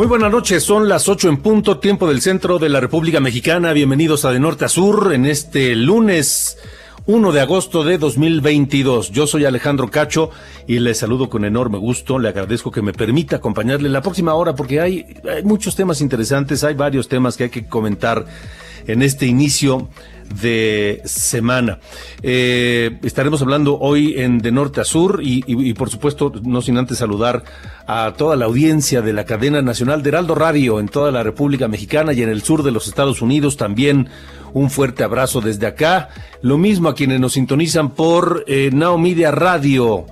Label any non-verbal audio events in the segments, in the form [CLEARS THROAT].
Muy buenas noches, son las 8 en punto, tiempo del centro de la República Mexicana. Bienvenidos a De Norte a Sur en este lunes 1 de agosto de 2022. Yo soy Alejandro Cacho y le saludo con enorme gusto. Le agradezco que me permita acompañarle en la próxima hora porque hay muchos temas interesantes, hay varios temas que hay que comentar en este inicio de semana. Eh, estaremos hablando hoy en De Norte a Sur y, por supuesto, no sin antes saludar a toda la audiencia de la cadena nacional de Heraldo Radio en toda la República Mexicana y en el sur de los Estados Unidos. También un fuerte abrazo desde acá. Lo mismo a quienes nos sintonizan por eh, Radio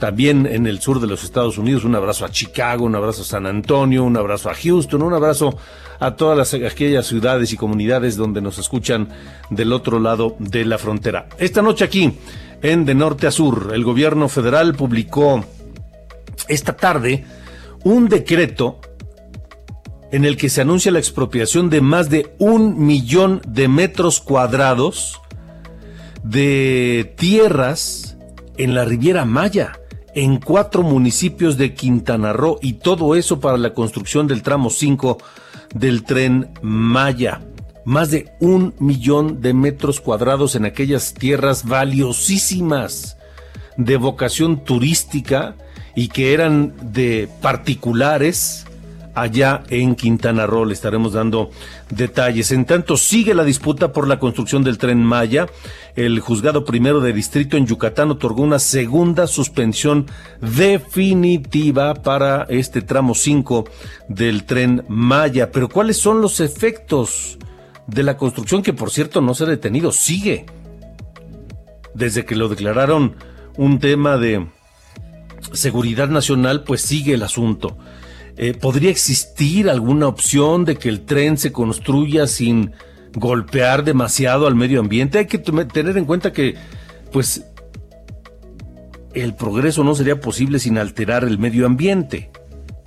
también en el sur de los Estados Unidos. Un abrazo a Chicago, un abrazo a San Antonio, un abrazo a Houston, un abrazo a todas las, aquellas ciudades y comunidades donde nos escuchan del otro lado de la frontera. Esta noche aquí, en De Norte a Sur, el gobierno federal publicó esta tarde un decreto en el que se anuncia la expropiación de más de un millón de metros cuadrados de tierras en la Riviera Maya en cuatro municipios de Quintana Roo y todo eso para la construcción del tramo 5 del tren Maya. Más de un millón de metros cuadrados en aquellas tierras valiosísimas de vocación turística y que eran de particulares allá en Quintana Roo. Le estaremos dando detalles. En tanto, sigue la disputa por la construcción del tren Maya. El juzgado primero de distrito en Yucatán otorgó una segunda suspensión definitiva para este tramo 5 del tren Maya. Pero ¿cuáles son los efectos de la construcción que, por cierto, no se ha detenido? Sigue. Desde que lo declararon un tema de seguridad nacional, pues sigue el asunto. Eh, ¿Podría existir alguna opción de que el tren se construya sin golpear demasiado al medio ambiente? Hay que tener en cuenta que, pues, el progreso no sería posible sin alterar el medio ambiente,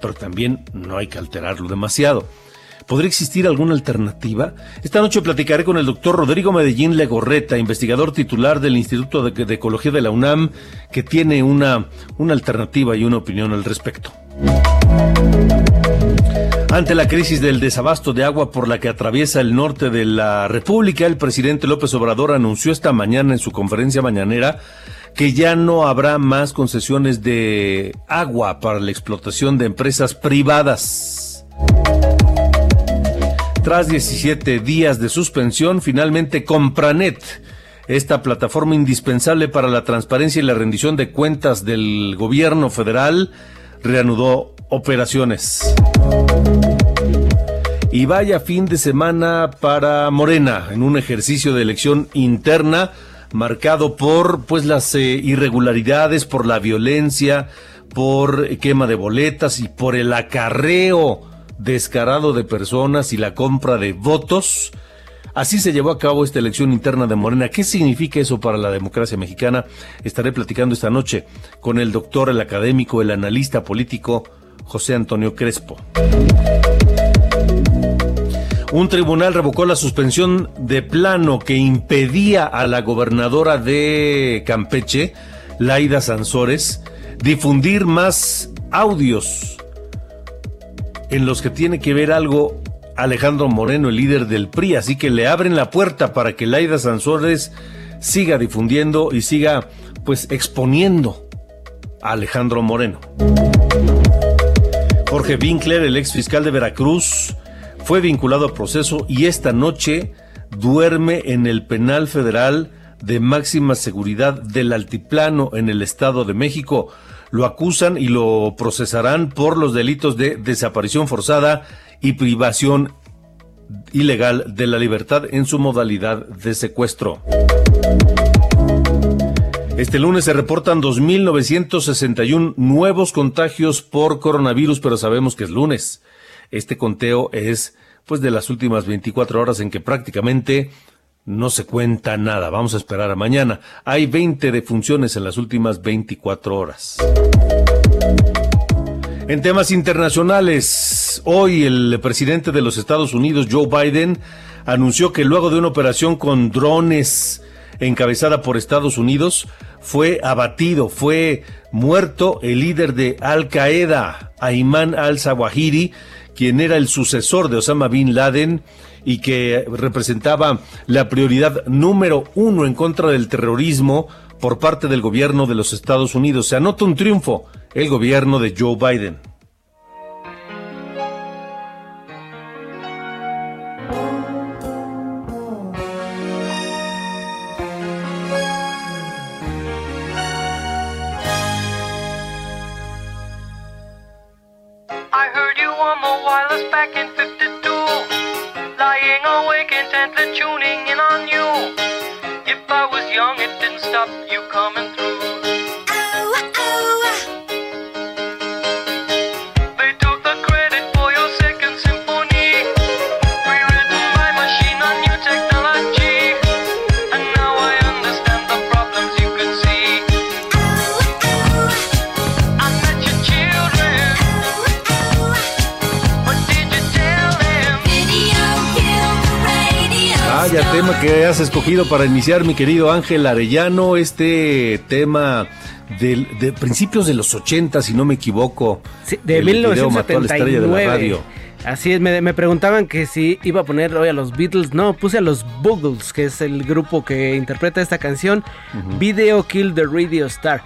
pero también no hay que alterarlo demasiado. ¿Podría existir alguna alternativa? Esta noche platicaré con el doctor Rodrigo Medellín Legorreta, investigador titular del Instituto de, Ecología de la UNAM, que tiene una, una alternativa y una opinión al respecto. Ante la crisis del desabasto de agua por la que atraviesa el norte de la República, el presidente López Obrador anunció esta mañana en su conferencia mañanera que ya no habrá más concesiones de agua para la explotación de empresas privadas. Tras 17 días de suspensión, finalmente Compranet, esta plataforma indispensable para la transparencia y la rendición de cuentas del gobierno federal, reanudó operaciones. Y vaya fin de semana para Morena, en un ejercicio de elección interna marcado por pues las eh, irregularidades, por la violencia, por quema de boletas y por el acarreo descarado de personas y la compra de votos. Así se llevó a cabo esta elección interna de Morena. ¿Qué significa eso para la democracia mexicana? Estaré platicando esta noche con el doctor, el académico, el analista político José Antonio Crespo. Un tribunal revocó la suspensión de plano que impedía a la gobernadora de Campeche, Laida Sansores, difundir más audios en los que tiene que ver algo Alejandro Moreno, el líder del PRI. Así que le abren la puerta para que Laida Sansores siga difundiendo y siga pues exponiendo a Alejandro Moreno. Jorge Winkler, el ex fiscal de Veracruz, fue vinculado al proceso y esta noche duerme en el penal federal de máxima seguridad del Altiplano en el Estado de México. Lo acusan y lo procesarán por los delitos de desaparición forzada y privación ilegal de la libertad en su modalidad de secuestro. Este lunes se reportan 2.961 nuevos contagios por coronavirus, pero sabemos que es lunes. Este conteo es pues de las últimas 24 horas en que prácticamente no se cuenta nada. Vamos a esperar a mañana. Hay 20 defunciones en las últimas 24 horas. En temas internacionales, hoy el presidente de los Estados Unidos, Joe Biden, anunció que luego de una operación con drones encabezada por Estados Unidos, fue abatido, fue muerto el líder de Al Qaeda, Ayman al-Zawahiri, quien era el sucesor de Osama Bin Laden y que representaba la prioridad número uno en contra del terrorismo por parte del gobierno de los Estados Unidos. Se anota un triunfo el gobierno de Joe Biden. Didn't stop you coming through. Tema que has escogido para iniciar, mi querido Ángel Arellano, este tema de principios de los 80, si no me equivoco. de 1979. Así es, me, preguntaban que si iba a poner hoy a los Beatles. No, puse a los Boogles, que es el grupo que interpreta esta canción. Video Kill the Radio Star.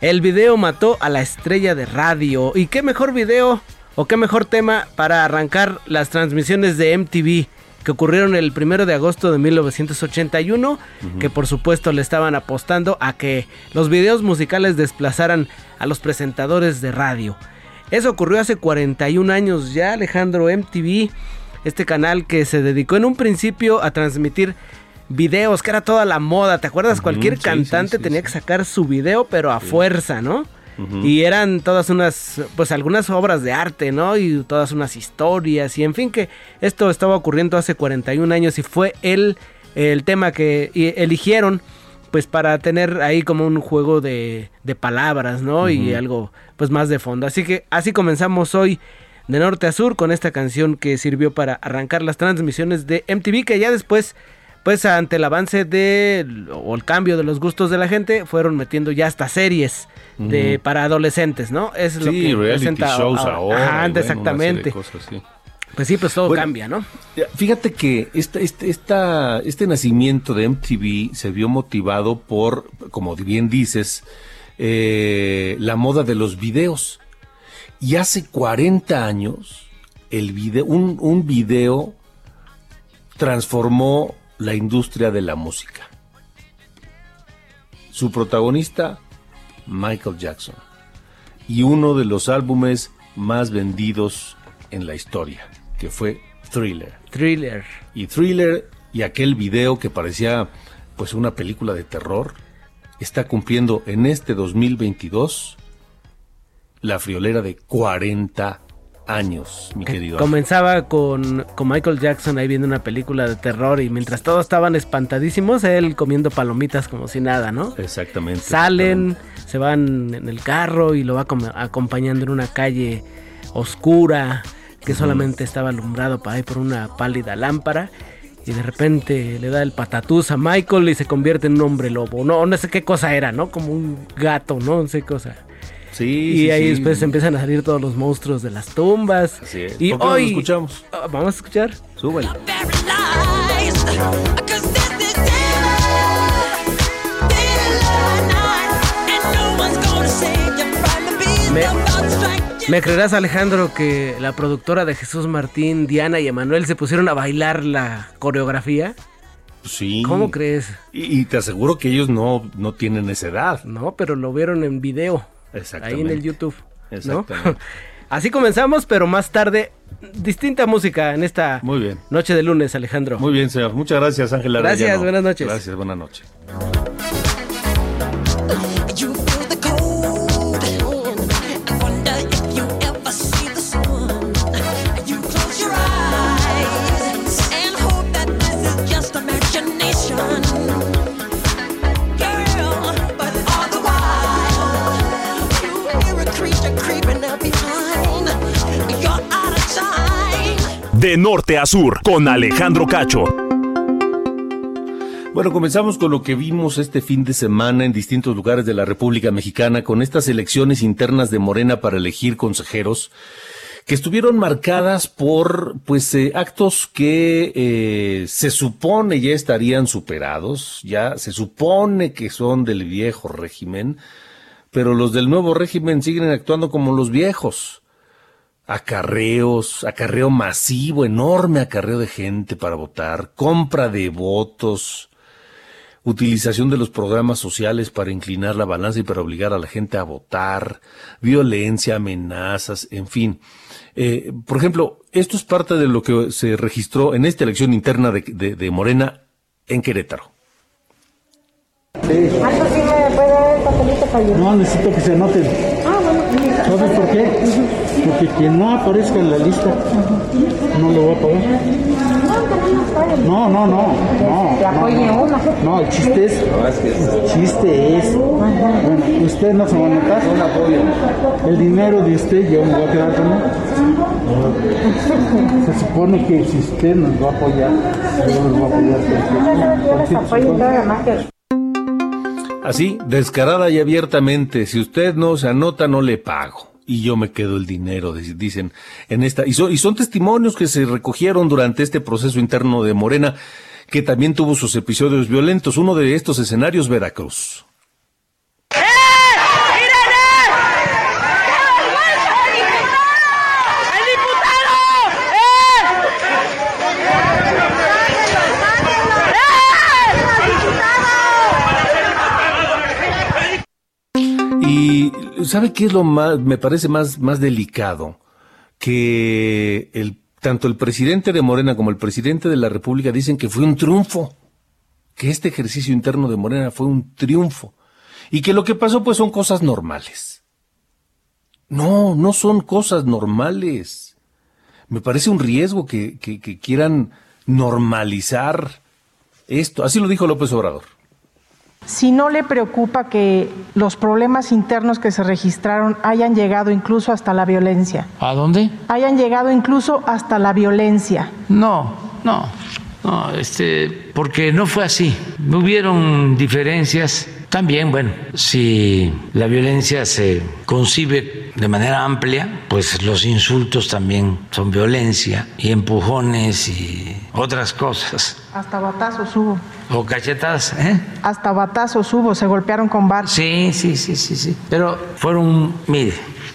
El video mató a la estrella de radio. ¿Y qué mejor video o qué mejor tema para arrancar las transmisiones de MTV? Que ocurrieron el primero de agosto de 1981, que por supuesto le estaban apostando a que los videos musicales desplazaran a los presentadores de radio. Eso ocurrió hace 41 años ya, Alejandro MTV, este canal que se dedicó en un principio a transmitir videos, que era toda la moda, ¿te acuerdas? Cualquier cantante tenía que sacar su video, pero a fuerza, ¿no? Y eran todas unas, pues algunas obras de arte, ¿no? Y todas unas historias. Y en fin, que esto estaba ocurriendo hace 41 años y fue el, el tema que eligieron, pues para tener ahí como un juego de, de palabras, ¿no? Y algo, pues más de fondo. Así que así comenzamos hoy de norte a sur con esta canción que sirvió para arrancar las transmisiones de MTV, que ya después pues ante el avance de o el cambio de los gustos de la gente fueron metiendo ya hasta series de para adolescentes, ¿no? Es lo que reality shows ahora, exactamente. Pues sí, pues todo cambia, ¿no? Fíjate que esta, este, esta, este nacimiento de MTV se vio motivado por, como bien dices, eh, la moda de los videos. Y hace 40 años, el video, un, un video transformó la industria de la música. Su protagonista, Michael Jackson. Y uno de los álbumes más vendidos en la historia, que fue Thriller. Thriller. Y Thriller y aquel video que parecía pues una película de terror, está cumpliendo en este 2022 la friolera de 40 años, mi querido. Comenzaba con, con, Michael Jackson ahí viendo una película de terror y mientras todos estaban espantadísimos, él comiendo palomitas como si nada, ¿no? Exactamente. Salen, se van en el carro y lo va acompañando en una calle oscura que solamente estaba alumbrado para ahí por una pálida lámpara. Y de repente le da el patatús a Michael y se convierte en un hombre lobo. No, no sé qué cosa era, ¿no? Como un gato, ¿no? No sé qué cosa. Y ahí después empiezan a salir todos los monstruos de las tumbas. Y hoy escuchamos. Ah, vamos a escuchar. Súbelo. Me, creerás Alejandro que la productora de Jesús Martín, Diana y Emanuel se pusieron a bailar la coreografía? Sí. ¿Cómo crees? Y, te aseguro que ellos no, no tienen esa edad. No, pero lo vieron en video. Exactamente. Ahí en el YouTube. Exactamente. [LAUGHS] Así comenzamos, pero más tarde, distinta música en esta Muy bien. noche de lunes, Alejandro. Muy bien, señor. Muchas gracias, Ángela. Gracias, buenas noches. Gracias, buenas noches. De norte a sur, con Alejandro Cacho. Bueno, comenzamos con lo que vimos este fin de semana en distintos lugares de la República Mexicana con estas elecciones internas de Morena para elegir consejeros que estuvieron marcadas por pues eh, actos que eh, se supone ya estarían superados, ya se supone que son del viejo régimen, pero los del nuevo régimen siguen actuando como los viejos acarreos, acarreo masivo, enorme acarreo de gente para votar, compra de votos, utilización de los programas sociales para inclinar la balanza y para obligar a la gente a votar, violencia, amenazas, en fin. Eh, por ejemplo, esto es parte de lo que se registró en esta elección interna de, de, Morena en Querétaro. No, necesito que se anoten. Ah, ¿Sabes por qué? Porque [LAUGHS] quien no aparezca en la lista no lo va a pagar. No, no, no. No, no, el chiste es. El chiste es. Bueno, usted no se va a notar. El dinero de usted yo me voy a quedar con él. Se supone que si usted nos va a apoyar, yo nos voy a apoyar. Así, descarada y abiertamente, si usted no se anota, no le pago y yo me quedo el dinero, dicen en esta. Y son, y son testimonios que se recogieron durante este proceso interno de Morena, que también tuvo sus episodios violentos. Uno de estos escenarios, Veracruz. ¿Sabe qué es lo más, me parece más, más delicado? Que el, tanto el presidente de Morena como el presidente de la República dicen que fue un triunfo, que este ejercicio interno de Morena fue un triunfo, y que lo que pasó pues son cosas normales. No, no son cosas normales. Me parece un riesgo que, que, que quieran normalizar esto. Así lo dijo López Obrador si no le preocupa que los problemas internos que se registraron hayan llegado incluso hasta la violencia. ¿A dónde? Hayan llegado incluso hasta la violencia. No, no, no, este, porque no fue así. Hubieron diferencias. También, bueno, si la violencia se concibe de manera amplia, pues los insultos también son violencia y empujones y otras cosas. Hasta batazos hubo. O cachetadas, ¿eh? Hasta batazos hubo, se golpearon con bar. Sí, sí, sí, sí, sí. Pero fueron, mire,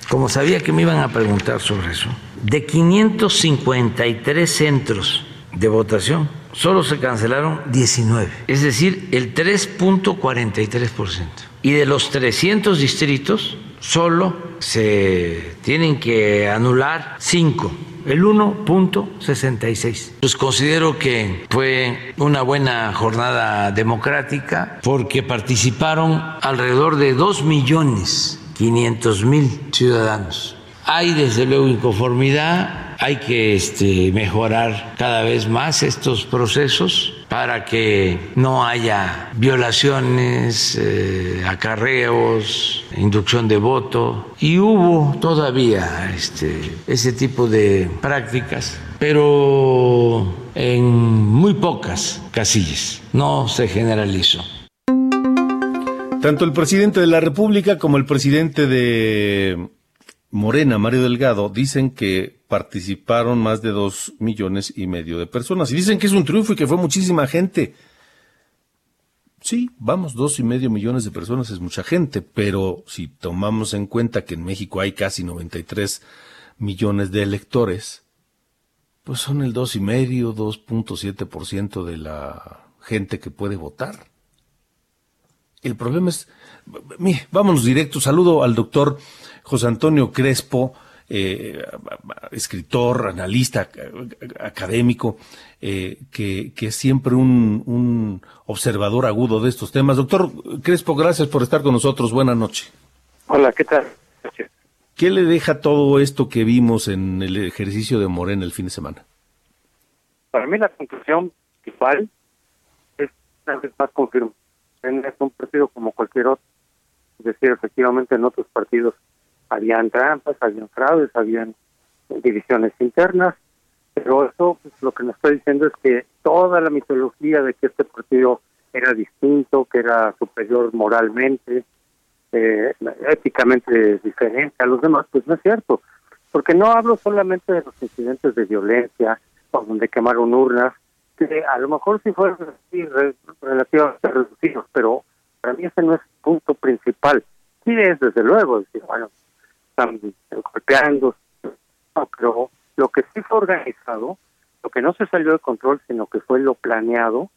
como sabía que me iban a preguntar sobre eso, de 553 centros de votación, solo se cancelaron 19, es decir, el 3.43%. Y de los 300 distritos, solo se tienen que anular 5 el 1.66. Pues considero que fue una buena jornada democrática porque participaron alrededor de 2 millones 500 mil ciudadanos. Hay desde luego inconformidad, hay que este, mejorar cada vez más estos procesos para que no haya violaciones, eh, acarreos, inducción de voto. Y hubo todavía este, ese tipo de prácticas, pero en muy pocas casillas, no se generalizó. Tanto el presidente de la República como el presidente de Morena, Mario Delgado, dicen que participaron más de dos millones y medio de personas. Y dicen que es un triunfo y que fue muchísima gente. Sí, vamos, dos y medio millones de personas es mucha gente, pero si tomamos en cuenta que en México hay casi 93 millones de electores, pues son el dos y medio, 2.7% de la gente que puede votar. El problema es, mire, vámonos directo. Saludo al doctor José Antonio Crespo, eh, escritor, analista, académico, eh, que, que, es siempre un, un, observador agudo de estos temas. Doctor Crespo, gracias por estar con nosotros. Buenas noches. Hola, ¿qué tal? ¿Qué le deja todo esto que vimos en el ejercicio de Morena el fin de semana? Para mí la conclusión principal es una vez más confirmar es un partido como cualquier otro. Es decir, efectivamente en otros partidos habían trampas, habían fraudes, habían divisiones internas, pero eso pues, lo que nos está diciendo es que toda la mitología de que este partido era distinto, que era superior moralmente, eh, éticamente diferente a los demás, pues no es cierto. Porque no hablo solamente de los incidentes de violencia, o donde quemaron urnas, que a lo mejor sí fueron relativamente reducidos, pero para mí ese no es el punto principal. Sí es, desde luego, decir, bueno, están golpeando, pero lo que sí fue organizado, lo que no se salió de control, sino que fue lo planeado,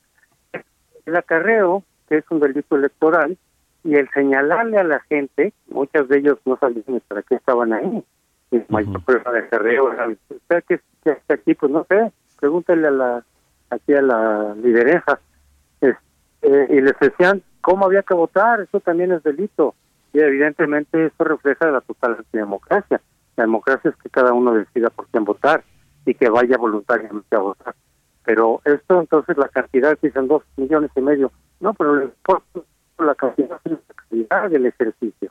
el acarreo, que es un delito electoral, y el señalarle a la gente, muchas de ellos no sabían para qué estaban ahí, y mayor prueba de acarreo, ¿usted que está aquí? Pues no sé, pregúntale a la aquí a la lideresa, eh, y les decían cómo había que votar, eso también es delito. Y evidentemente eso refleja la total democracia. La democracia es que cada uno decida por quién votar y que vaya voluntariamente a votar. Pero esto entonces la cantidad, dicen dos millones y medio, no, pero la cantidad la calidad del ejercicio.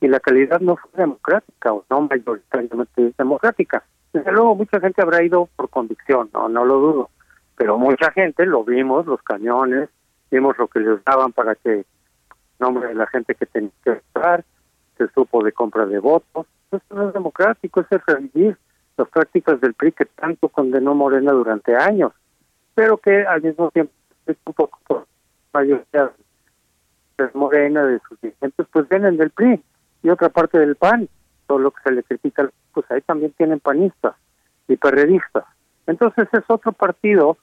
Y la calidad no fue democrática o no mayoritariamente democrática. Desde luego mucha gente habrá ido por convicción, no, no lo dudo pero mucha gente lo vimos, los cañones, vimos lo que les daban para que nombre de la gente que tenía que votar, se supo de compra de votos. Esto no es democrático, es revivir las prácticas del PRI que tanto condenó Morena durante años, pero que al mismo tiempo es un poco por mayoría de Morena, de sus dirigentes, pues vienen del PRI y otra parte del PAN. Todo lo que se le critica, pues ahí también tienen panistas y perredistas. Entonces es otro partido,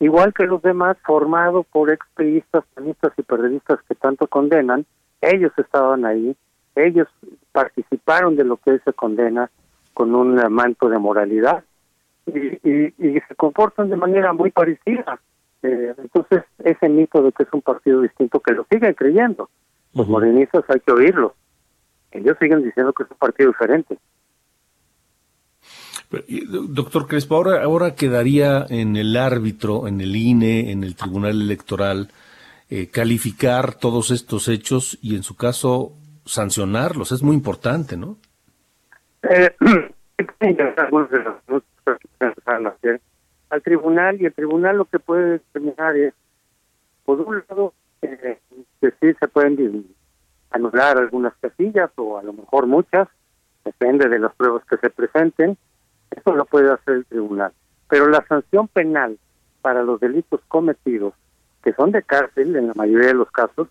igual que los demás, formado por expriistas, panistas y periodistas que tanto condenan. Ellos estaban ahí, ellos participaron de lo que se condena con un manto de moralidad y, se comportan de manera muy parecida. Eh, entonces, ese mito de que es un partido distinto, que lo siguen creyendo, los morenistas hay que oírlos. Ellos siguen diciendo que es un partido diferente. Doctor Crespo, ahora, ahora quedaría en el árbitro, en el INE, en el Tribunal Electoral, eh, calificar todos estos hechos y en su caso sancionarlos. Es muy importante, ¿no? Eh, [CLEARS THROAT] al tribunal y el tribunal lo que puede determinar es, por un lado, eh, que sí se pueden anular algunas casillas o a lo mejor muchas, depende de las pruebas que se presenten, eso lo puede hacer el tribunal. Pero la sanción penal para los delitos cometidos, que son de cárcel en la mayoría de los casos,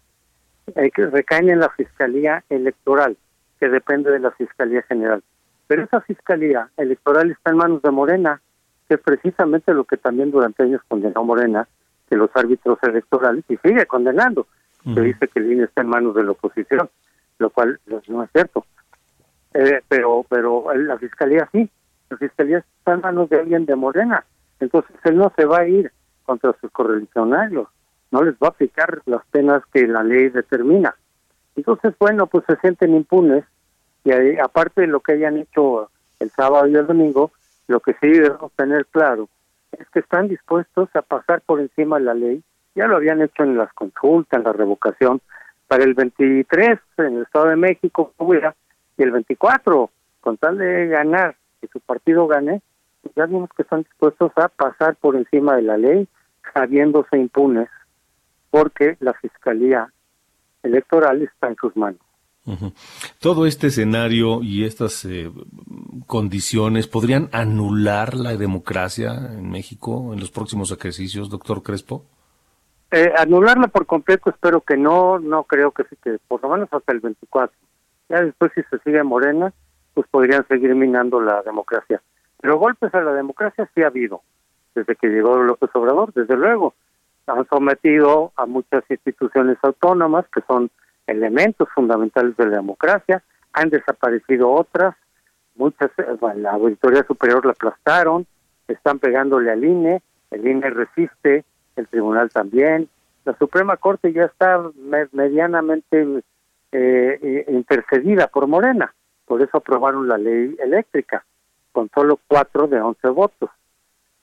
que recaen en la Fiscalía Electoral, que depende de la Fiscalía General. Pero esa Fiscalía Electoral está en manos de Morena, que es precisamente lo que también durante años condenó Morena, que los árbitros electorales, y sigue condenando, que dice que el INE está en manos de la oposición, lo cual no es cierto. Eh, pero pero la Fiscalía sí, la fiscalía está en manos de alguien de Morena. Entonces él no se va a ir contra sus correligionarios, no les va a aplicar las penas que la ley determina. Entonces, bueno, pues se sienten impunes y aparte de lo que hayan hecho el sábado y el domingo, lo que sí debemos tener claro es que están dispuestos a pasar por encima de la ley, ya lo habían hecho en las consultas, en la revocación, para el 23 en el Estado de México, y el 24, con tal de ganar que su partido gane, pues ya vimos que están dispuestos a pasar por encima de la ley, sabiéndose impunes, porque la Fiscalía Electoral está en sus manos. Todo este escenario y estas eh, condiciones podrían anular la democracia en México en los próximos ejercicios, doctor Crespo. Eh, anularla por completo espero que no, no creo que sí, que por lo menos hasta el 24. Ya después si se sigue Morena, pues podrían seguir minando la democracia. Pero golpes a la democracia sí ha habido, desde que llegó López Obrador, desde luego. han sometido a muchas instituciones autónomas que son elementos fundamentales de la democracia, han desaparecido otras, muchas, eh, la Auditoría Superior la aplastaron, están pegándole al INE, el INE resiste, el tribunal también, la Suprema Corte ya está medianamente eh, intercedida por Morena, por eso aprobaron la ley eléctrica, con solo cuatro de once votos.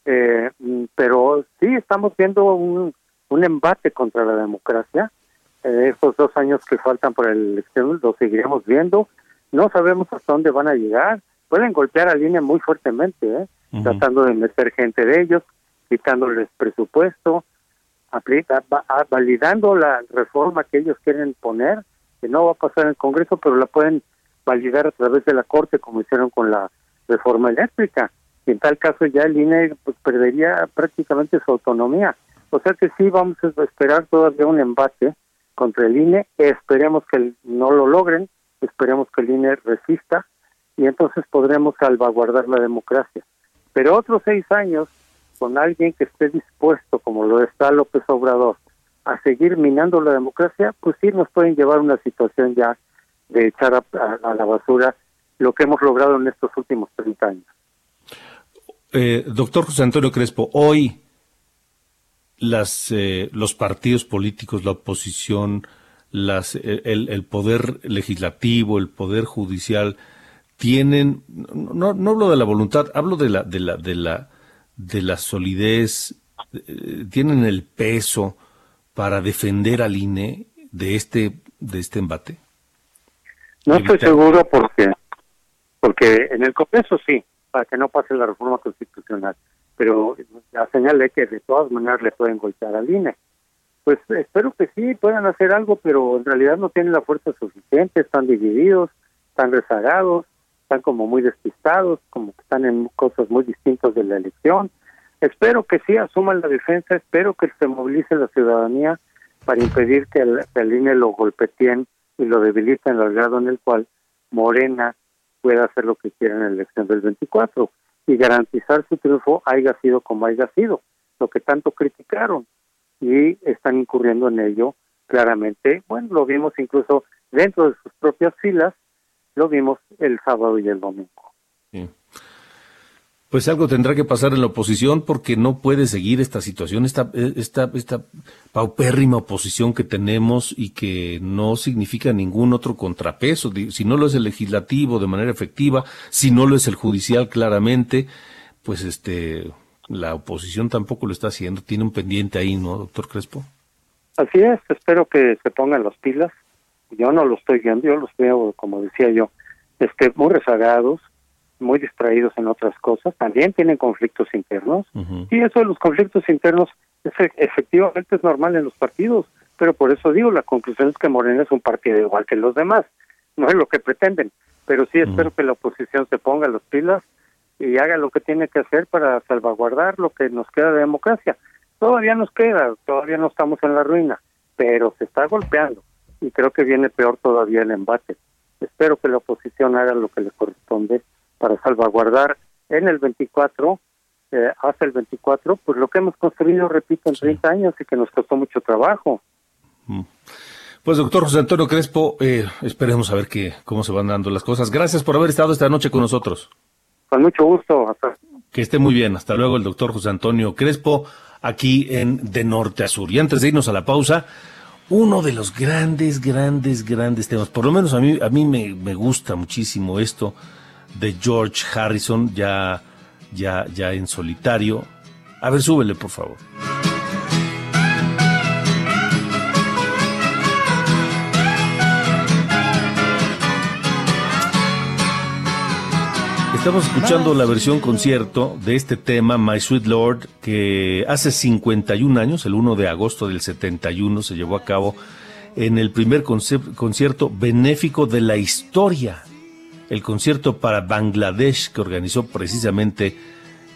Eh, mm, pero sí estamos viendo un, un embate contra la democracia. Eh, estos dos años que faltan para la elección lo seguiremos viendo. No sabemos hasta dónde van a llegar. Pueden golpear a línea muy fuertemente, ¿eh? tratando de meter gente de ellos, quitándoles presupuesto, validando la reforma que ellos quieren poner, que no va a pasar en el Congreso, pero la pueden validar a través de la Corte, como hicieron con la reforma eléctrica. Y en tal caso ya el INE pues, perdería prácticamente su autonomía. O sea que sí vamos a esperar todavía un embate contra el INE, esperemos que no lo logren, esperemos que el INE resista y entonces podremos salvaguardar la democracia. Pero otros seis años con alguien que esté dispuesto, como lo está López Obrador, a seguir minando la democracia, pues sí nos pueden llevar a una situación ya de echar a, la basura lo que hemos logrado en estos últimos 30 años. Eh, doctor José Antonio Crespo, hoy las, eh, los partidos políticos, la oposición, las, eh, el, poder legislativo, el poder judicial, tienen, no, no hablo de la voluntad, hablo de la, de la, de la, de la solidez, eh, tienen el peso para defender al INE de este, de este embate. No estoy seguro porque, porque en el Congreso sí, para que no pase la reforma constitucional pero la señal que de todas maneras le pueden golpear al INE. Pues espero que sí puedan hacer algo, pero en realidad no tienen la fuerza suficiente, están divididos, están rezagados, están como muy despistados, como que están en cosas muy distintas de la elección. Espero que sí asuman la defensa, espero que se movilice la ciudadanía para impedir que el, INE lo golpeteen y lo debiliten al grado en el cual Morena pueda hacer lo que quiera en la elección del 24 y garantizar su triunfo haya sido como haya sido, lo que tanto criticaron y están incurriendo en ello claramente. Bueno, lo vimos incluso dentro de sus propias filas, lo vimos el sábado y el domingo. Pues algo tendrá que pasar en la oposición porque no puede seguir esta situación, esta, esta, esta paupérrima oposición que tenemos y que no significa ningún otro contrapeso. Si no lo es el legislativo de manera efectiva, si no lo es el judicial claramente, pues este, la oposición tampoco lo está haciendo. Tiene un pendiente ahí, ¿no, doctor Crespo? Así es, espero que se pongan las pilas. Yo no lo estoy viendo, yo los veo, como decía yo, este, muy rezagados, muy distraídos en otras cosas, también tienen conflictos internos, y eso de los conflictos internos es, efectivamente es normal en los partidos, pero por eso digo, la conclusión es que Morena es un partido igual que los demás, no es lo que pretenden, pero sí espero que la oposición se ponga las pilas y haga lo que tiene que hacer para salvaguardar lo que nos queda de democracia. Todavía nos queda, todavía no estamos en la ruina, pero se está golpeando y creo que viene peor todavía el embate. Espero que la oposición haga lo que le corresponde para salvaguardar en el 24, eh, hasta el 24, pues lo que hemos construido, repito, en 30 años y que nos costó mucho trabajo. Mm. Pues doctor José Antonio Crespo, eh, esperemos a ver que, cómo se van dando las cosas. Gracias por haber estado esta noche con nosotros. Con mucho gusto. Que esté muy bien. Hasta luego el doctor José Antonio Crespo, aquí en De Norte a Sur. Y antes de irnos a la pausa, uno de los grandes, grandes, grandes temas, por lo menos a mí, a mí me, me gusta muchísimo esto, de George Harrison, ya, ya, ya en solitario. A ver, súbele, por favor. Estamos escuchando la versión concierto de este tema, My Sweet Lord, que hace 51 años, el 1 de agosto del 71, se llevó a cabo en el primer concierto benéfico de la historia el concierto para Bangladesh que organizó precisamente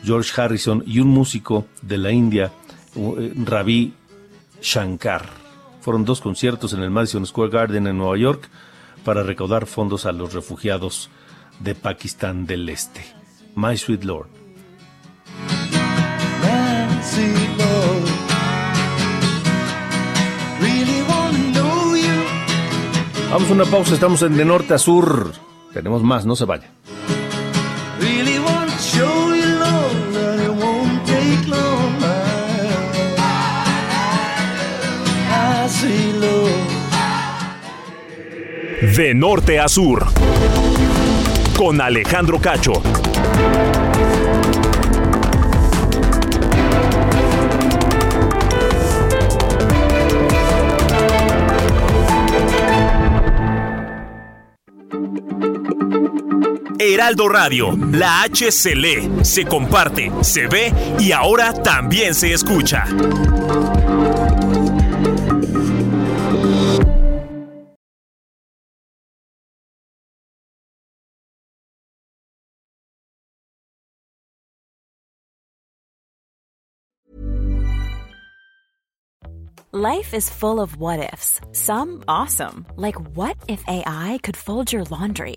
George Harrison y un músico de la India, eh, Ravi Shankar. Fueron dos conciertos en el Madison Square Garden en Nueva York para recaudar fondos a los refugiados de Pakistán del Este. My Sweet Lord. Vamos a una pausa, estamos en De Norte a Sur. Tenemos más, no se vaya. De norte a sur. Con Alejandro Cacho. Radio, la H se lee, se comparte, se ve y ahora también se escucha. Life is full of what ifs. Some awesome, like what if AI could fold your laundry?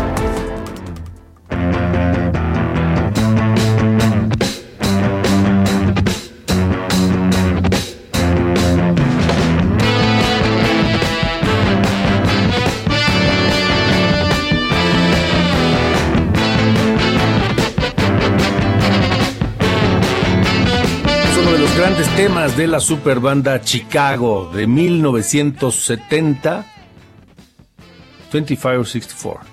De la superbanda Chicago de 1970, 25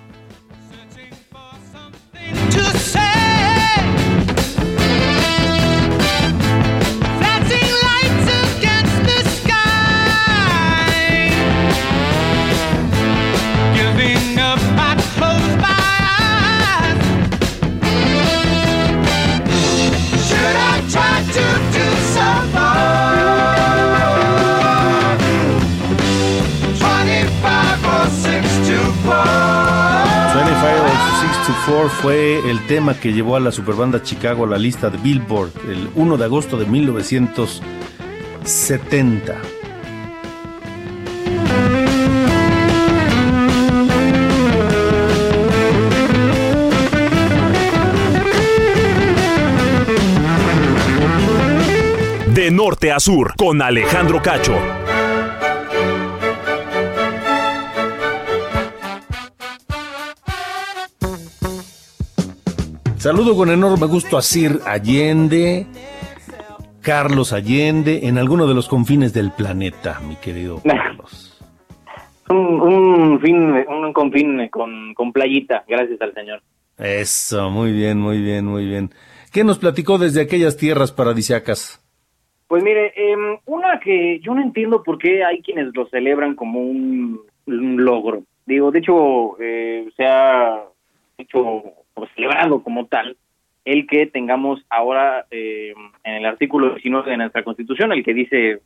or 64. fue el tema que llevó a la superbanda Chicago a la lista de Billboard el 1 de agosto de 1970. De norte a sur, con Alejandro Cacho. Saludo con enorme gusto a Sir Allende, Carlos Allende, en alguno de los confines del planeta, mi querido Carlos. un, fin, un confín con, con playita, gracias al Señor. Eso, muy bien, muy bien, muy bien. ¿Qué nos platicó desde aquellas tierras paradisiacas? Pues mire, em, una que yo no entiendo por qué hay quienes lo celebran como un, logro. Digo, de hecho, eh, se ha hecho celebrado como tal el que tengamos ahora eh, en el artículo 19 de nuestra Constitución, el que dice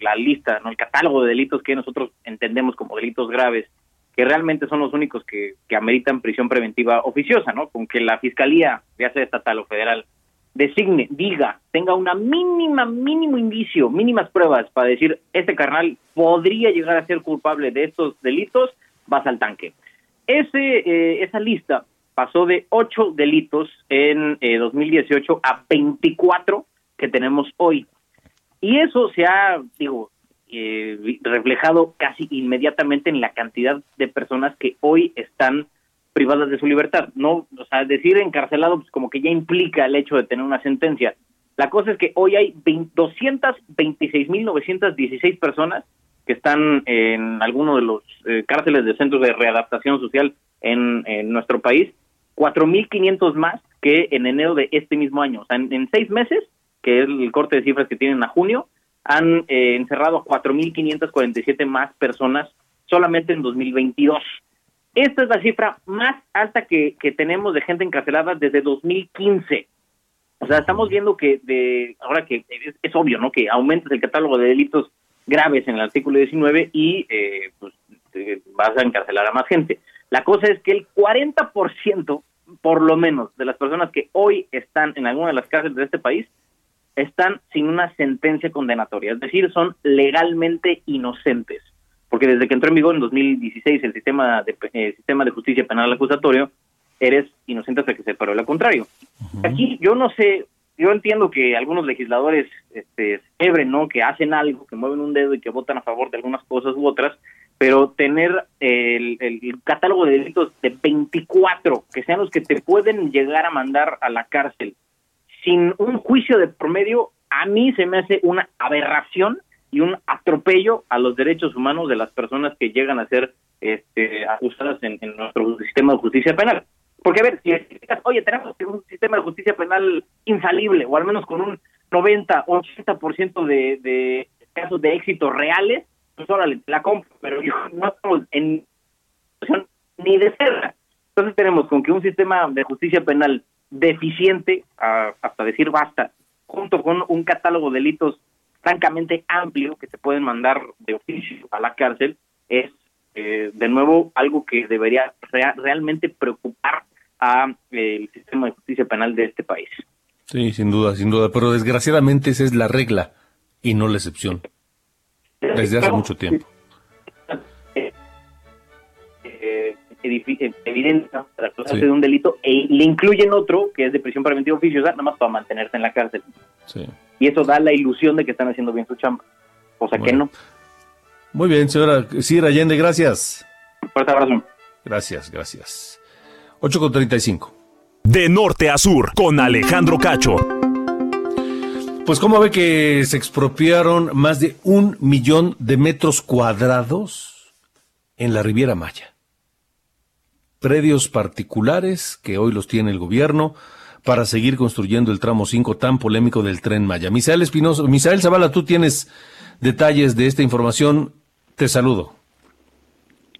la lista, no el catálogo de delitos que nosotros entendemos como delitos graves, que realmente son los únicos que, que ameritan prisión preventiva oficiosa, ¿no? Con que la Fiscalía, ya sea estatal o federal, designe, diga, tenga una mínima, mínimo indicio, mínimas pruebas para decir, este carnal podría llegar a ser culpable de estos delitos, vas al tanque. Ese, eh, esa lista pasó de 8 delitos en 2018 eh, a 24 que tenemos hoy. Y eso se ha, digo, eh, reflejado casi inmediatamente en la cantidad de personas que hoy están privadas de su libertad. No, o sea, decir encarcelado pues como que ya implica el hecho de tener una sentencia. La cosa es que hoy hay 226.916 personas que están en alguno de los eh, cárceles de centros de readaptación social en nuestro país 4.500 más que en enero de este mismo año. O sea, en, seis meses, que es el corte de cifras que tienen a junio, han eh, encerrado 4.547 más personas solamente en 2022. esta es la cifra más alta que, tenemos de gente encarcelada desde 2015. O sea, estamos viendo que de ahora que es, obvio, ¿no? Que aumenta el catálogo de delitos graves en el artículo 19 y eh, pues vas a encarcelar a más gente. La cosa es que el 40%, por lo menos, de las personas que hoy están en alguna de las cárceles de este país están sin una sentencia condenatoria, es decir, son legalmente inocentes, porque desde que entró en vigor en 2016 el sistema de eh, sistema de justicia penal acusatorio, eres inocente hasta que se paró lo contrario. Aquí yo no sé, yo entiendo que algunos legisladores este, celebren, ¿no? Que hacen algo, que mueven un dedo y que votan a favor de algunas cosas u otras, pero tener el, el, catálogo de delitos de 24, que sean los que te pueden llegar a mandar a la cárcel sin un juicio de promedio, a mí se me hace una aberración y un atropello a los derechos humanos de las personas que llegan a ser este, acusadas en, nuestro sistema de justicia penal. Porque, a ver, si oye, tenemos un sistema de justicia penal infalible, o al menos con un 90 o 80% de, de casos de éxito reales, pues órale, la compro, pero yo no estamos en ni de cerca. Entonces tenemos con que un sistema de justicia penal deficiente, hasta decir basta, junto con un catálogo de delitos francamente amplio que se pueden mandar de oficio a la cárcel, es eh, de nuevo algo que debería realmente preocupar a el sistema de justicia penal de este país. Sí, sin duda, sin duda, pero desgraciadamente esa es la regla y no la excepción. Desde hace mucho tiempo. evidencia la cosa de un delito e le incluyen otro que es de prisión preventiva oficiosa nada más para mantenerse en la cárcel. Y eso da la ilusión de que están haciendo bien su chamba, cosa que no. Muy bien, señora Sierra Allende, gracias. Fuerte abrazo. Gracias, gracias. 8 con 35. De norte a sur, con Alejandro Cacho. Pues cómo ve que se expropiaron más de un millón de metros cuadrados en la Riviera Maya predios particulares que hoy los tiene el gobierno para seguir construyendo el tramo 5 tan polémico del tren Maya. Misael Espinosa, Misael Zavala, tú tienes detalles de esta información. Te saludo.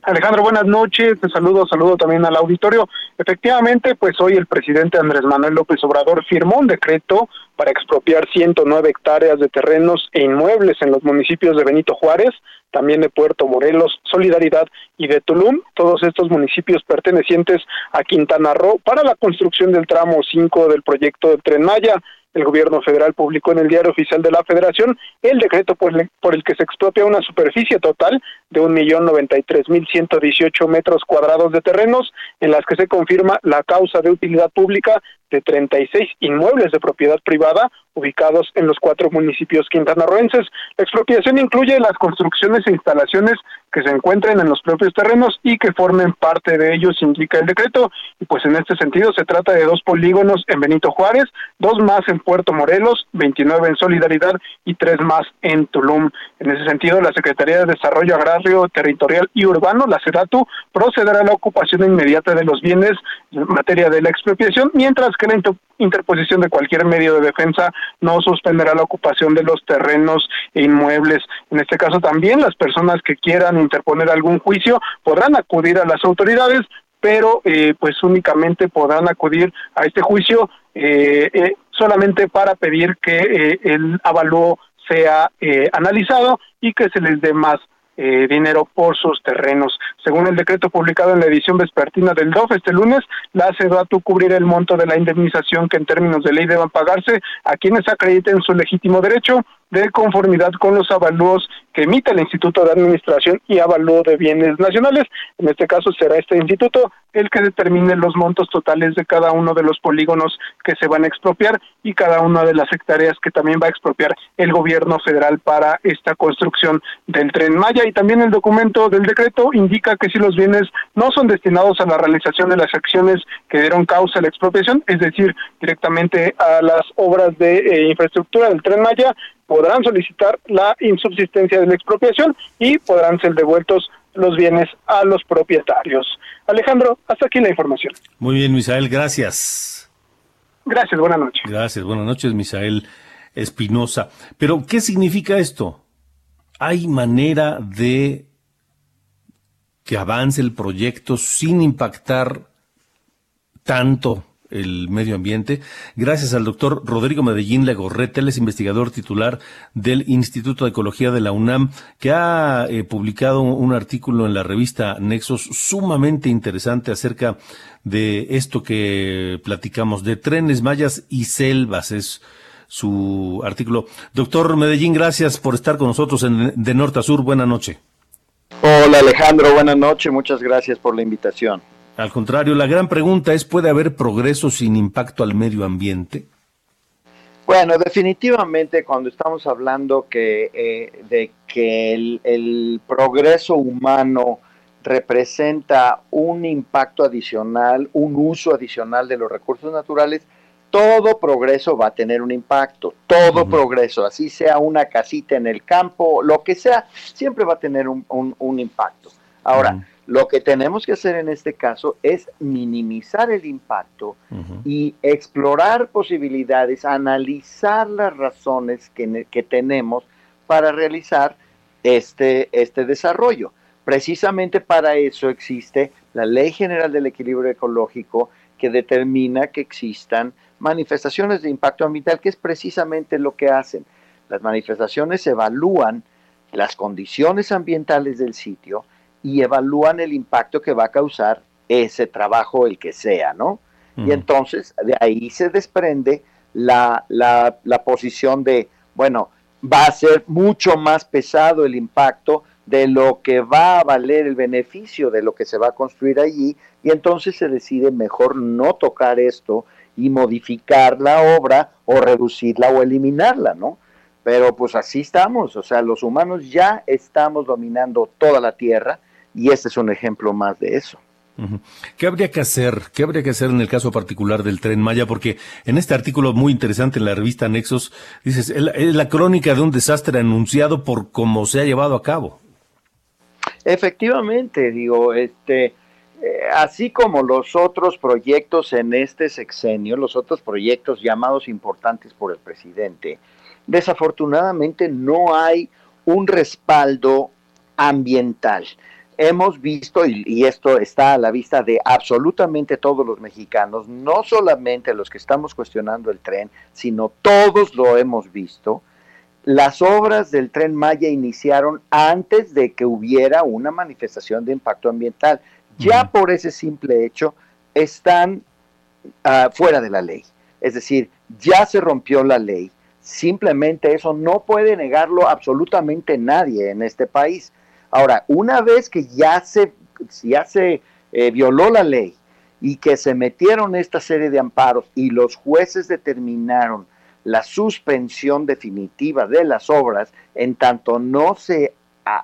Alejandro, buenas noches, te saludo, saludo también al auditorio. Efectivamente, pues hoy el presidente Andrés Manuel López Obrador firmó un decreto para expropiar 109 hectáreas de terrenos e inmuebles en los municipios de Benito Juárez, también de Puerto Morelos, Solidaridad y de Tulum, todos estos municipios pertenecientes a Quintana Roo, para la construcción del tramo 5 del proyecto del Tren Maya. El gobierno federal publicó en el diario oficial de la Federación el decreto por, el que se expropia una superficie total de un millón noventa y tres mil ciento dieciocho metros cuadrados de terrenos, en las que se confirma la causa de utilidad pública de 36 inmuebles de propiedad privada ubicados en los cuatro municipios quintanarroenses. La expropiación incluye las construcciones e instalaciones que se encuentren en los propios terrenos y que formen parte de ellos, indica el decreto. Y pues en este sentido se trata de dos polígonos en Benito Juárez, dos más en Puerto Morelos, 29 en Solidaridad y tres más en Tulum. En ese sentido, la Secretaría de Desarrollo Agrario, Territorial y Urbano, la SEDATU, procederá a la ocupación inmediata de los bienes en materia de la expropiación, mientras que la interposición de cualquier medio de defensa no suspenderá la ocupación de los terrenos e inmuebles. En este caso también las personas que quieran interponer algún juicio podrán acudir a las autoridades, pero eh, pues únicamente podrán acudir a este juicio eh, eh, solamente para pedir que el avalúo sea analizado y que se les dé más eh, dinero por sus terrenos. Según el decreto publicado en la edición vespertina del DOF este lunes, la CEDATU cubrirá el monto de la indemnización que en términos de ley deban pagarse a quienes acrediten su legítimo derecho de conformidad con los avalúos que emite el Instituto de Administración y Avalúo de Bienes Nacionales. En este caso será este instituto el que determine los montos totales de cada uno de los polígonos que se van a expropiar y cada una de las hectáreas que también va a expropiar el gobierno federal para esta construcción del tren Maya. Y también el documento del decreto indica que si los bienes no son destinados a la realización de las acciones que dieron causa a la expropiación, es decir, directamente a las obras de eh, infraestructura del tren Maya, podrán solicitar la insubsistencia de la expropiación y podrán ser devueltos los bienes a los propietarios. Alejandro, hasta aquí la información. Muy bien, Misael, gracias. Gracias, buenas noches. Gracias, buenas noches, Misael Espinosa. Pero, ¿qué significa esto? ¿Hay manera de que avance el proyecto sin impactar tanto el medio ambiente, gracias al doctor Rodrigo Medellín Legorreta, él es investigador titular del Instituto de Ecología de la UNAM, que ha eh, publicado un artículo en la revista Nexos sumamente interesante acerca de esto que platicamos, de trenes, mayas y selvas. Es su artículo. Doctor Medellín, gracias por estar con nosotros en De Norte a Sur. Buenas noches. Hola Alejandro, buenas noches. Muchas gracias por la invitación. Al contrario, la gran pregunta es, ¿puede haber progreso sin impacto al medio ambiente? Bueno, definitivamente cuando estamos hablando que, eh, de que el, progreso humano representa un impacto adicional, un uso adicional de los recursos naturales, todo progreso va a tener un impacto, todo progreso, así sea una casita en el campo, lo que sea, siempre va a tener un, impacto. Ahora, lo que tenemos que hacer en este caso es minimizar el impacto y explorar posibilidades, analizar las razones que, que, tenemos para realizar este, este desarrollo. Precisamente para eso existe la Ley General del Equilibrio Ecológico que determina que existan manifestaciones de impacto ambiental, que es precisamente lo que hacen. Las manifestaciones evalúan las condiciones ambientales del sitio, y evalúan el impacto que va a causar ese trabajo, el que sea, ¿no? Y entonces de ahí se desprende la, la, la posición de, bueno, va a ser mucho más pesado el impacto de lo que va a valer el beneficio de lo que se va a construir allí y entonces se decide mejor no tocar esto y modificar la obra o reducirla o eliminarla, ¿no? Pero pues así estamos, o sea, los humanos ya estamos dominando toda la Tierra y este es un ejemplo más de eso. ¿Qué habría que hacer? ¿Qué habría que hacer en el caso particular del tren Maya? Porque en este artículo muy interesante en la revista Nexos, dices, es la crónica de un desastre anunciado por cómo se ha llevado a cabo. Efectivamente, digo, este, eh, así como los otros proyectos en este sexenio, los otros proyectos llamados importantes por el presidente, desafortunadamente no hay un respaldo ambiental hemos visto, y, esto está a la vista de absolutamente todos los mexicanos, no solamente los que estamos cuestionando el tren, sino todos lo hemos visto, las obras del tren Maya iniciaron antes de que hubiera una manifestación de impacto ambiental. Ya por ese simple hecho están ah, fuera de la ley. Es decir, ya se rompió la ley. Simplemente eso no puede negarlo absolutamente nadie en este país. Ahora, una vez que ya se, eh, violó la ley y que se metieron esta serie de amparos y los jueces determinaron la suspensión definitiva de las obras en tanto no se,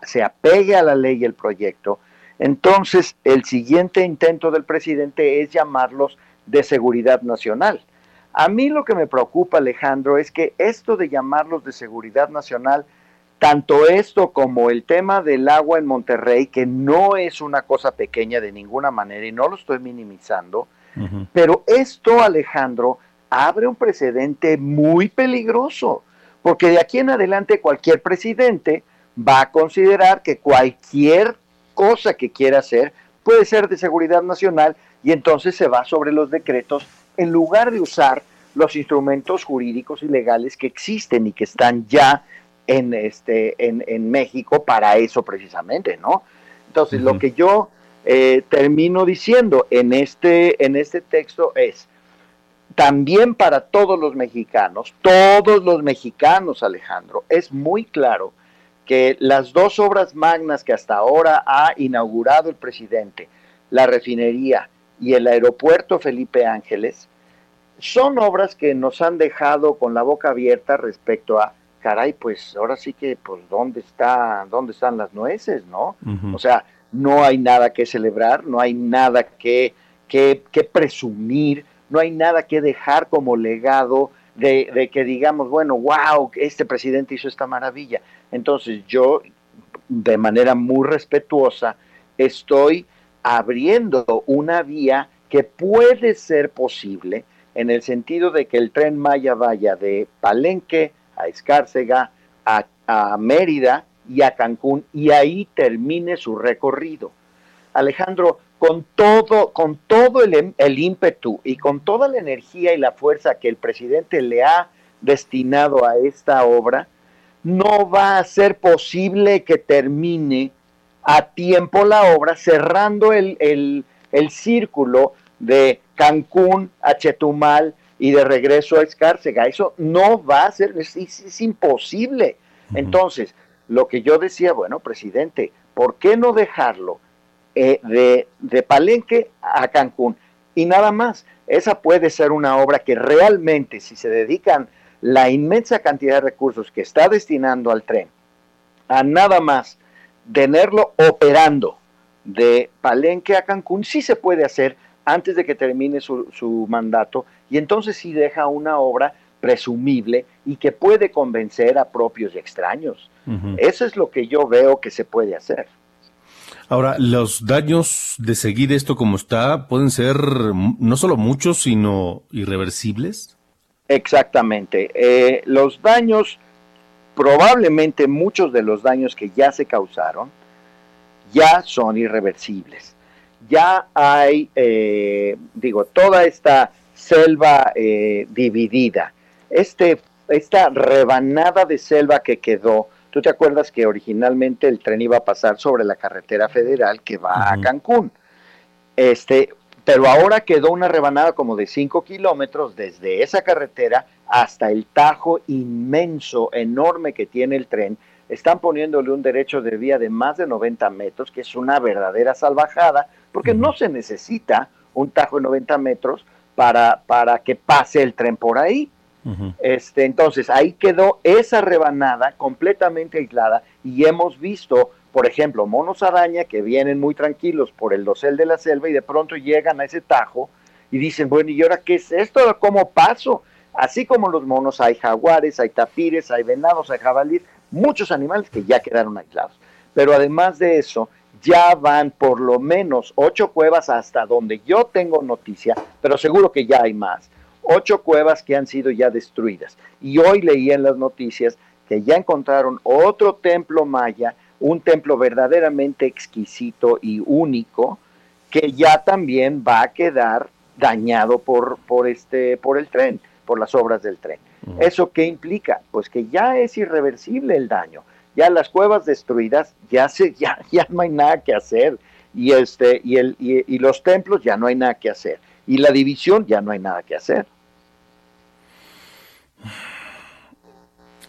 se apegue a la ley el proyecto, entonces el siguiente intento del presidente es llamarlos de seguridad nacional. A mí lo que me preocupa, Alejandro, es que esto de llamarlos de seguridad nacional tanto esto como el tema del agua en Monterrey, que no es una cosa pequeña de ninguna manera y no lo estoy minimizando, pero esto, Alejandro, abre un precedente muy peligroso, porque de aquí en adelante cualquier presidente va a considerar que cualquier cosa que quiera hacer puede ser de seguridad nacional y entonces se va sobre los decretos en lugar de usar los instrumentos jurídicos y legales que existen y que están ya en, este, en, México para eso precisamente, ¿no? Entonces, lo que yo eh, termino diciendo en este, en este texto es, también para todos los mexicanos, todos los mexicanos, Alejandro, es muy claro que las dos obras magnas que hasta ahora ha inaugurado el presidente, la refinería y el aeropuerto Felipe Ángeles, son obras que nos han dejado con la boca abierta respecto a caray, pues ahora sí que, pues, ¿dónde, está, dónde están las nueces, no? O sea, no hay nada que celebrar, no hay nada que, que, presumir, no hay nada que dejar como legado de, de, que digamos, bueno, wow, este presidente hizo esta maravilla. Entonces yo, de manera muy respetuosa, estoy abriendo una vía que puede ser posible en el sentido de que el tren Maya vaya de Palenque a Escárcega, a, Mérida y a Cancún y ahí termine su recorrido. Alejandro, con todo, con todo el, el, ímpetu y con toda la energía y la fuerza que el presidente le ha destinado a esta obra, no va a ser posible que termine a tiempo la obra, cerrando el, el, el círculo de Cancún a Chetumal y de regreso a Escárcega. Eso no va a ser, es, es, imposible. Entonces, lo que yo decía, bueno, presidente, ¿por qué no dejarlo eh, de, de Palenque a Cancún? Y nada más, esa puede ser una obra que realmente, si se dedican la inmensa cantidad de recursos que está destinando al tren, a nada más tenerlo operando de Palenque a Cancún, sí se puede hacer antes de que termine su, mandato y entonces sí deja una obra presumible y que puede convencer a propios y extraños. Eso es lo que yo veo que se puede hacer. Ahora, los daños de seguir esto como está pueden ser no solo muchos, sino irreversibles. Exactamente. Eh, los daños, probablemente muchos de los daños que ya se causaron, ya son irreversibles. Ya hay, eh, digo, toda esta selva eh, dividida, este, esta rebanada de selva que quedó. Tú te acuerdas que originalmente el tren iba a pasar sobre la carretera federal que va a Cancún. Este, pero ahora quedó una rebanada como de 5 kilómetros desde esa carretera hasta el tajo inmenso, enorme que tiene el tren. Están poniéndole un derecho de vía de más de 90 metros, que es una verdadera salvajada, porque no se necesita un tajo de 90 metros para, para que pase el tren por ahí. este, entonces, ahí quedó esa rebanada completamente aislada y hemos visto por ejemplo, monos araña que vienen muy tranquilos por el dosel de la selva y de pronto llegan a ese tajo y dicen, bueno, ¿y ahora qué es esto? ¿Cómo paso? Así como los monos, hay jaguares, hay tapires, hay venados, hay jabalíes, muchos animales que ya quedaron aislados. Pero además de eso, ya van por lo menos ocho cuevas hasta donde yo tengo noticia, pero seguro que ya hay más. Ocho cuevas que han sido ya destruidas. Y hoy leí en las noticias que ya encontraron otro templo maya un templo verdaderamente exquisito y único que ya también va a quedar dañado por, por, este, por el tren, por las obras del tren. ¿Eso qué implica? Pues que ya es irreversible el daño. Ya las cuevas destruidas, ya, se, ya, ya no hay nada que hacer. Y, este, y, el, y, y los templos ya no hay nada que hacer. Y la división ya no hay nada que hacer.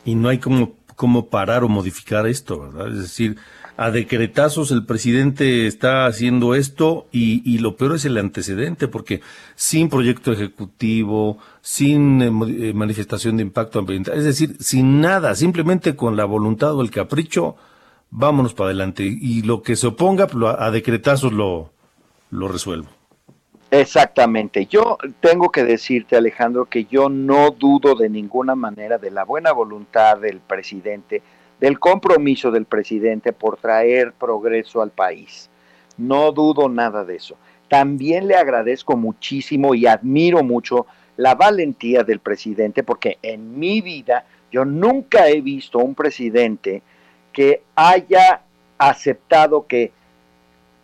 Y no hay como cómo parar o modificar esto, ¿verdad? Es decir, a decretazos el presidente está haciendo esto y, y lo peor es el antecedente, porque sin proyecto ejecutivo, sin eh, eh, manifestación de impacto ambiental, es decir, sin nada, simplemente con la voluntad o el capricho, vámonos para adelante. Y lo que se oponga, a decretazos lo, lo resuelvo. Exactamente. Yo tengo que decirte, Alejandro, que yo no dudo de ninguna manera de la buena voluntad del presidente, del compromiso del presidente por traer progreso al país. No dudo nada de eso. También le agradezco muchísimo y admiro mucho la valentía del presidente porque en mi vida yo nunca he visto un presidente que haya aceptado que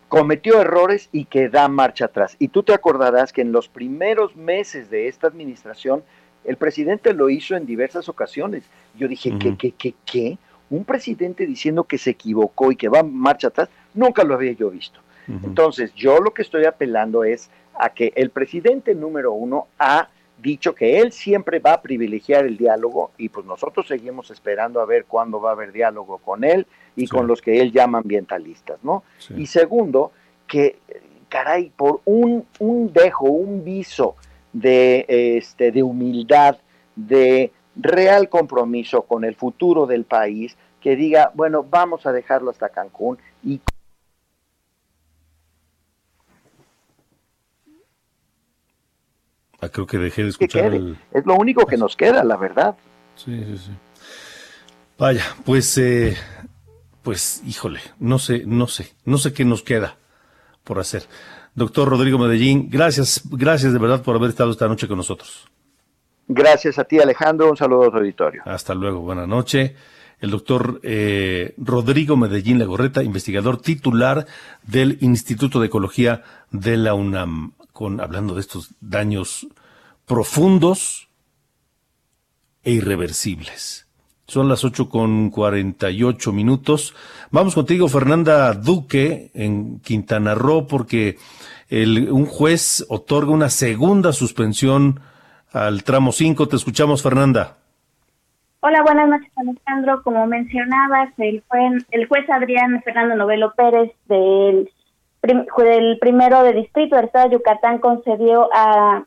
cometió errores y que da marcha atrás. Y tú te acordarás que en los primeros meses de esta administración, el presidente lo hizo en diversas ocasiones. Yo dije, ¿qué, qué, qué, qué? Un presidente diciendo que se equivocó y que va marcha atrás, nunca lo había yo visto. Entonces, yo lo que estoy apelando es a que el presidente número uno ha dicho que él siempre va a privilegiar el diálogo y pues nosotros seguimos esperando a ver cuándo va a haber diálogo con él y con los que él llama ambientalistas, ¿no? Y segundo, que, caray, por un, un dejo, un viso de, este, de humildad, de real compromiso con el futuro del país, que diga, bueno, vamos a dejarlo hasta Cancún y Ah, creo que dejé de escuchar. Es lo único que nos queda, la verdad. Sí, sí, sí. Vaya, pues eh, pues híjole, no sé, no sé, no sé qué nos queda por hacer. Doctor Rodrigo Medellín, gracias, gracias de verdad por haber estado esta noche con nosotros. Gracias a ti Alejandro, un saludo a auditorio. Hasta luego, buena noche. el doctor eh, Rodrigo Medellín Lagorreta, investigador titular del Instituto de Ecología de la UNAM, con, hablando de estos daños profundos e irreversibles. Son las ocho con cuarenta y ocho minutos. Vamos contigo, Fernanda Duque, en Quintana Roo, porque un juez otorga una segunda suspensión al tramo 5. Te escuchamos, Fernanda. Hola, buenas noches, Alejandro. Como mencionabas, el juez, el juez Adrián Fernando Novelo Pérez del, del primero de distrito del estado de Yucatán concedió a,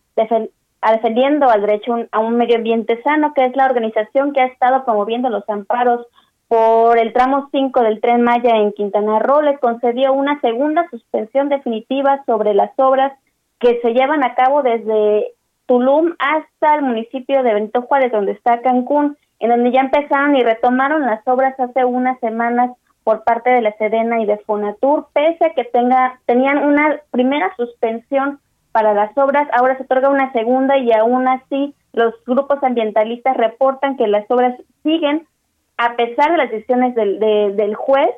defendiendo al derecho a un medio ambiente sano, que es la organización que ha estado promoviendo los amparos por el tramo 5 del tren Maya en Quintana Roo, le concedió una segunda suspensión definitiva sobre las obras que se llevan a cabo desde Tulum hasta el municipio de Benito Juárez, donde está Cancún en donde ya empezaron y retomaron las obras hace unas semanas por parte de la Sedena y de Fonatur, pese a que tenga, tenían una primera suspensión para las obras, ahora se otorga una segunda y aún así los grupos ambientalistas reportan que las obras siguen a pesar de las decisiones del, del juez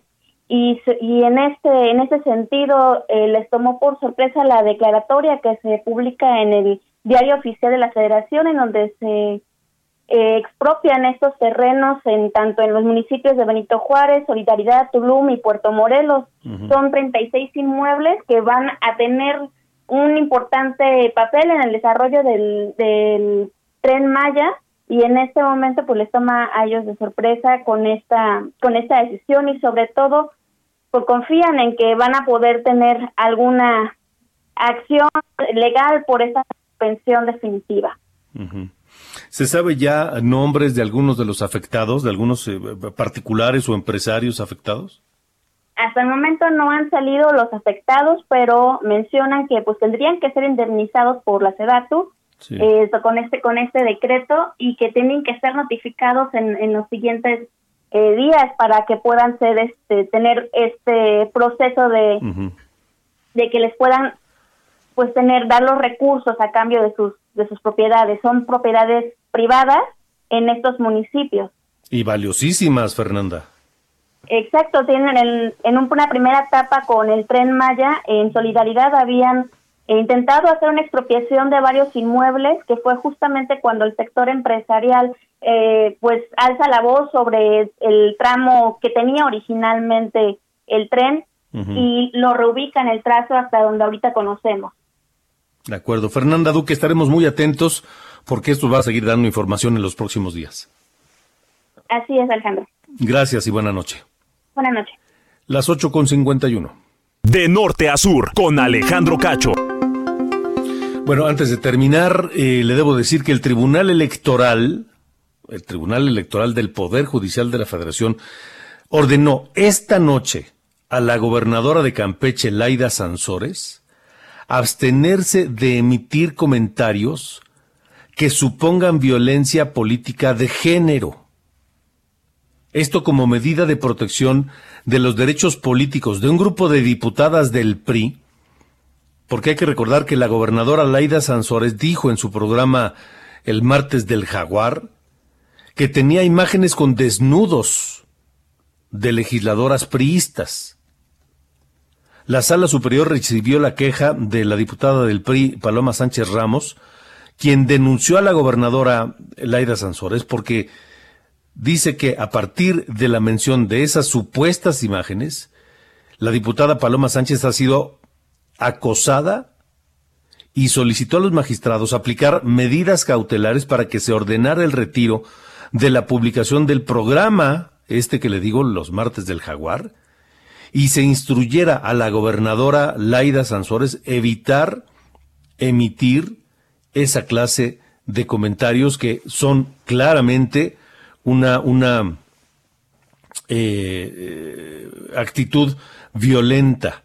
y, y en este en ese sentido eh, les tomó por sorpresa la declaratoria que se publica en el diario oficial de la Federación en donde se eh, expropian estos terrenos en tanto en los municipios de Benito Juárez, Solidaridad, Tulum y Puerto Morelos. Son 36 inmuebles que van a tener un importante papel en el desarrollo del, del tren Maya y en este momento pues les toma a ellos de sorpresa con esta con esta decisión y sobre todo pues confían en que van a poder tener alguna acción legal por esta suspensión definitiva. ¿Se sabe ya nombres de algunos de los afectados, de algunos eh, particulares o empresarios afectados? Hasta el momento no han salido los afectados, pero mencionan que pues tendrían que ser indemnizados por la SEDATU eh, con este con este decreto y que tienen que ser notificados en, los siguientes eh, días para que puedan ser este tener este proceso de de que les puedan pues tener dar los recursos a cambio de sus de sus propiedades. Son propiedades privadas en estos municipios. Y valiosísimas, Fernanda. Exacto, tienen en una primera etapa con el tren Maya, en solidaridad habían intentado hacer una expropiación de varios inmuebles, que fue justamente cuando el sector empresarial eh, pues alza la voz sobre el tramo que tenía originalmente el tren y lo reubica en el trazo hasta donde ahorita conocemos. De acuerdo. Fernanda Duque, estaremos muy atentos porque esto va a seguir dando información en los próximos días. Así es, Alejandro. Gracias y buena noche. Buenas noches. Las 8.51. De norte a sur, con Alejandro Cacho. Bueno, antes de terminar, eh, le debo decir que el Tribunal Electoral, el Tribunal Electoral del Poder Judicial de la Federación, ordenó esta noche a la gobernadora de Campeche, Laida Sansores, abstenerse de emitir comentarios que supongan violencia política de género. Esto como medida de protección de los derechos políticos de un grupo de diputadas del PRI, porque hay que recordar que la gobernadora Laida Sansores dijo en su programa el martes del jaguar que tenía imágenes con desnudos de legisladoras priistas. La Sala Superior recibió la queja de la diputada del PRI, Paloma Sánchez Ramos, quien denunció a la gobernadora Laida Sansores porque dice que a partir de la mención de esas supuestas imágenes, la diputada Paloma Sánchez ha sido acosada y solicitó a los magistrados aplicar medidas cautelares para que se ordenara el retiro de la publicación del programa, este que le digo los martes del jaguar, y se instruyera a la gobernadora Laida Sansores evitar emitir esa clase de comentarios que son claramente una, una eh, eh, actitud violenta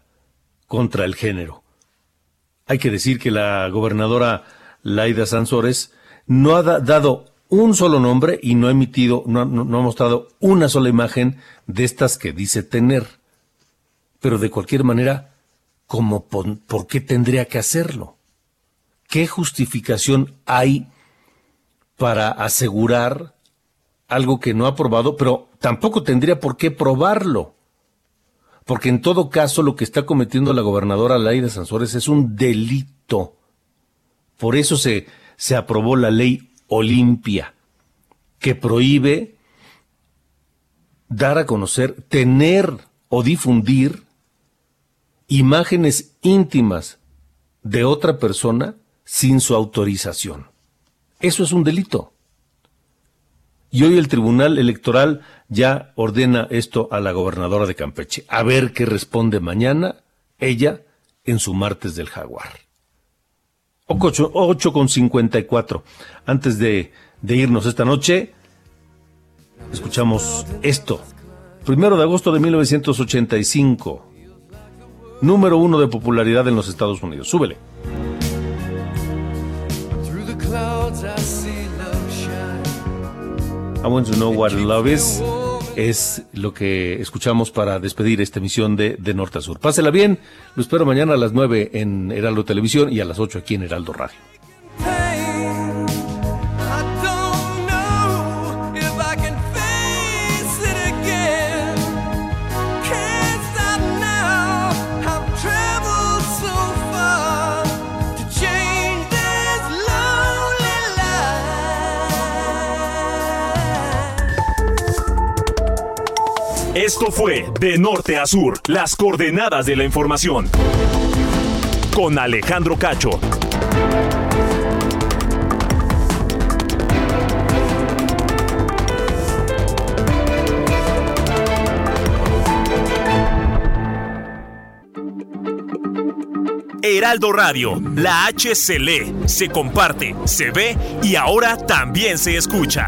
contra el género. Hay que decir que la gobernadora Laida Sansores no ha dado un solo nombre y no ha emitido, no, no ha mostrado una sola imagen de estas que dice tener pero de cualquier manera, ¿cómo por, qué tendría que hacerlo? ¿Qué justificación hay para asegurar algo que no ha probado, pero tampoco tendría por qué probarlo. Porque en todo caso lo que está cometiendo la gobernadora Laida Sansores es un delito. Por eso se, se aprobó la ley Olimpia, que prohíbe dar a conocer, tener o difundir imágenes íntimas de otra persona sin su autorización. Eso es un delito. Y hoy el Tribunal Electoral ya ordena esto a la gobernadora de Campeche. A ver qué responde mañana ella en su martes del jaguar. 8, con 54. Antes de, de irnos esta noche, escuchamos esto. Primero de agosto de 1985. Número uno de popularidad en los Estados Unidos. Súbele. I want to know what love is. Es lo que escuchamos para despedir esta emisión de, de Norte a Sur. Pásela bien. Lo espero mañana a las 9 en Heraldo Televisión y a las 8 aquí en Heraldo Radio. Esto fue De Norte a Sur, las coordenadas de la información. Con Alejandro Cacho. Heraldo Radio, la H se lee, se comparte, se ve y ahora también se escucha.